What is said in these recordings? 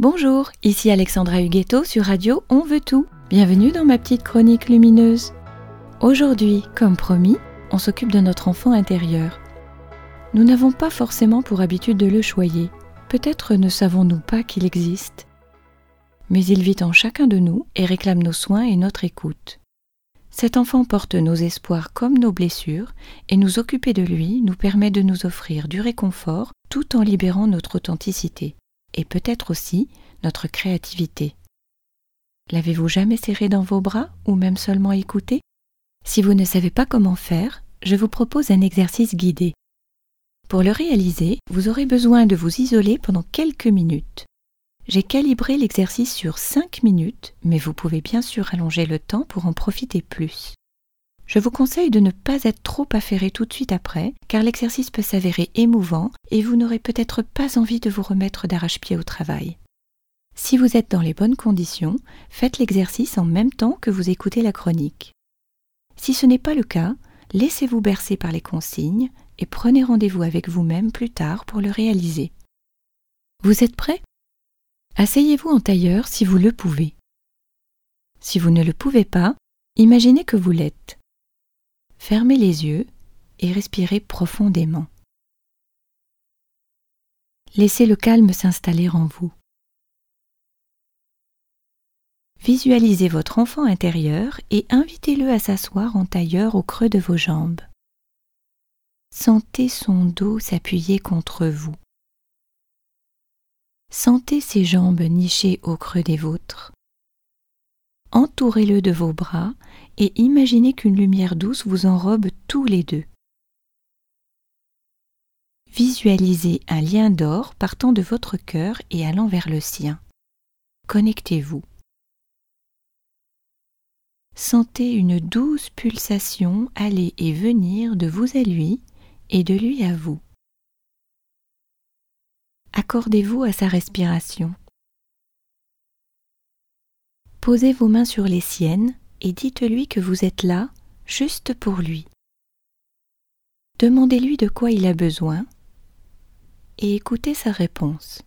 Bonjour, ici Alexandra Huguetto sur Radio On veut tout. Bienvenue dans ma petite chronique lumineuse. Aujourd'hui, comme promis, on s'occupe de notre enfant intérieur. Nous n'avons pas forcément pour habitude de le choyer. Peut-être ne savons-nous pas qu'il existe. Mais il vit en chacun de nous et réclame nos soins et notre écoute. Cet enfant porte nos espoirs comme nos blessures, et nous occuper de lui nous permet de nous offrir du réconfort tout en libérant notre authenticité et peut-être aussi notre créativité. L'avez-vous jamais serré dans vos bras ou même seulement écouté? Si vous ne savez pas comment faire, je vous propose un exercice guidé. Pour le réaliser, vous aurez besoin de vous isoler pendant quelques minutes. J'ai calibré l'exercice sur 5 minutes, mais vous pouvez bien sûr allonger le temps pour en profiter plus. Je vous conseille de ne pas être trop affairé tout de suite après, car l'exercice peut s'avérer émouvant et vous n'aurez peut-être pas envie de vous remettre d'arrache-pied au travail. Si vous êtes dans les bonnes conditions, faites l'exercice en même temps que vous écoutez la chronique. Si ce n'est pas le cas, laissez-vous bercer par les consignes et prenez rendez-vous avec vous-même plus tard pour le réaliser. Vous êtes prêt? Asseyez-vous en tailleur si vous le pouvez. Si vous ne le pouvez pas, imaginez que vous l'êtes. Fermez les yeux et respirez profondément. Laissez le calme s'installer en vous. Visualisez votre enfant intérieur et invitez-le à s'asseoir en tailleur au creux de vos jambes. Sentez son dos s'appuyer contre vous. Sentez ses jambes nichées au creux des vôtres. Entourez-le de vos bras et imaginez qu'une lumière douce vous enrobe tous les deux. Visualisez un lien d'or partant de votre cœur et allant vers le sien. Connectez-vous. Sentez une douce pulsation aller et venir de vous à lui et de lui à vous. Accordez-vous à sa respiration. Posez vos mains sur les siennes et dites-lui que vous êtes là juste pour lui. Demandez-lui de quoi il a besoin et écoutez sa réponse.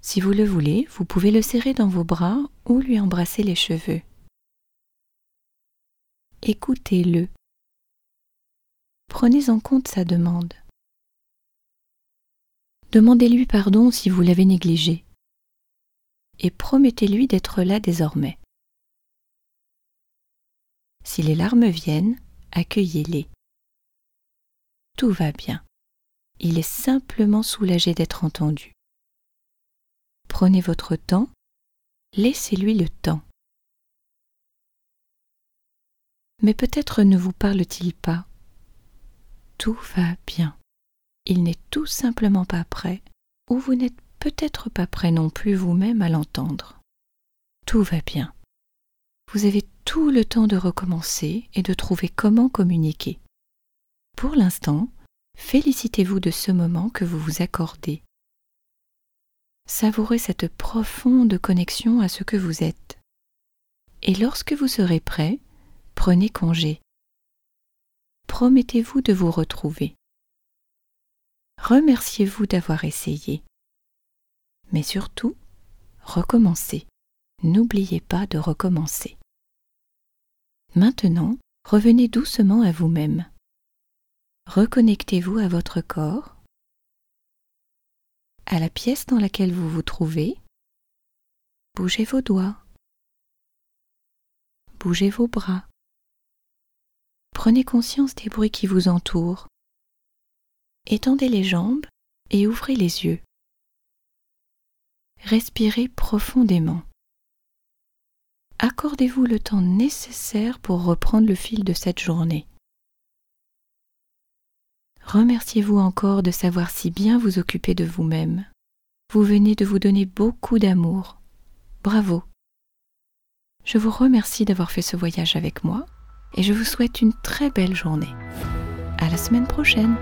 Si vous le voulez, vous pouvez le serrer dans vos bras ou lui embrasser les cheveux. Écoutez-le. Prenez en compte sa demande. Demandez-lui pardon si vous l'avez négligé et promettez-lui d'être là désormais. Si les larmes viennent, accueillez-les. Tout va bien. Il est simplement soulagé d'être entendu. Prenez votre temps, laissez-lui le temps. Mais peut-être ne vous parle-t-il pas. Tout va bien. Il n'est tout simplement pas prêt, ou vous n'êtes peut-être pas prêt non plus vous-même à l'entendre. Tout va bien. Vous avez tout le temps de recommencer et de trouver comment communiquer. Pour l'instant, félicitez-vous de ce moment que vous vous accordez. Savourez cette profonde connexion à ce que vous êtes. Et lorsque vous serez prêt, prenez congé. Promettez-vous de vous retrouver. Remerciez-vous d'avoir essayé. Mais surtout, recommencez. N'oubliez pas de recommencer. Maintenant, revenez doucement à vous-même. Reconnectez-vous à votre corps, à la pièce dans laquelle vous vous trouvez. Bougez vos doigts. Bougez vos bras. Prenez conscience des bruits qui vous entourent. Étendez les jambes et ouvrez les yeux respirez profondément. Accordez-vous le temps nécessaire pour reprendre le fil de cette journée. Remerciez-vous encore de savoir si bien vous occuper de vous-même. Vous venez de vous donner beaucoup d'amour. Bravo. Je vous remercie d'avoir fait ce voyage avec moi et je vous souhaite une très belle journée. À la semaine prochaine.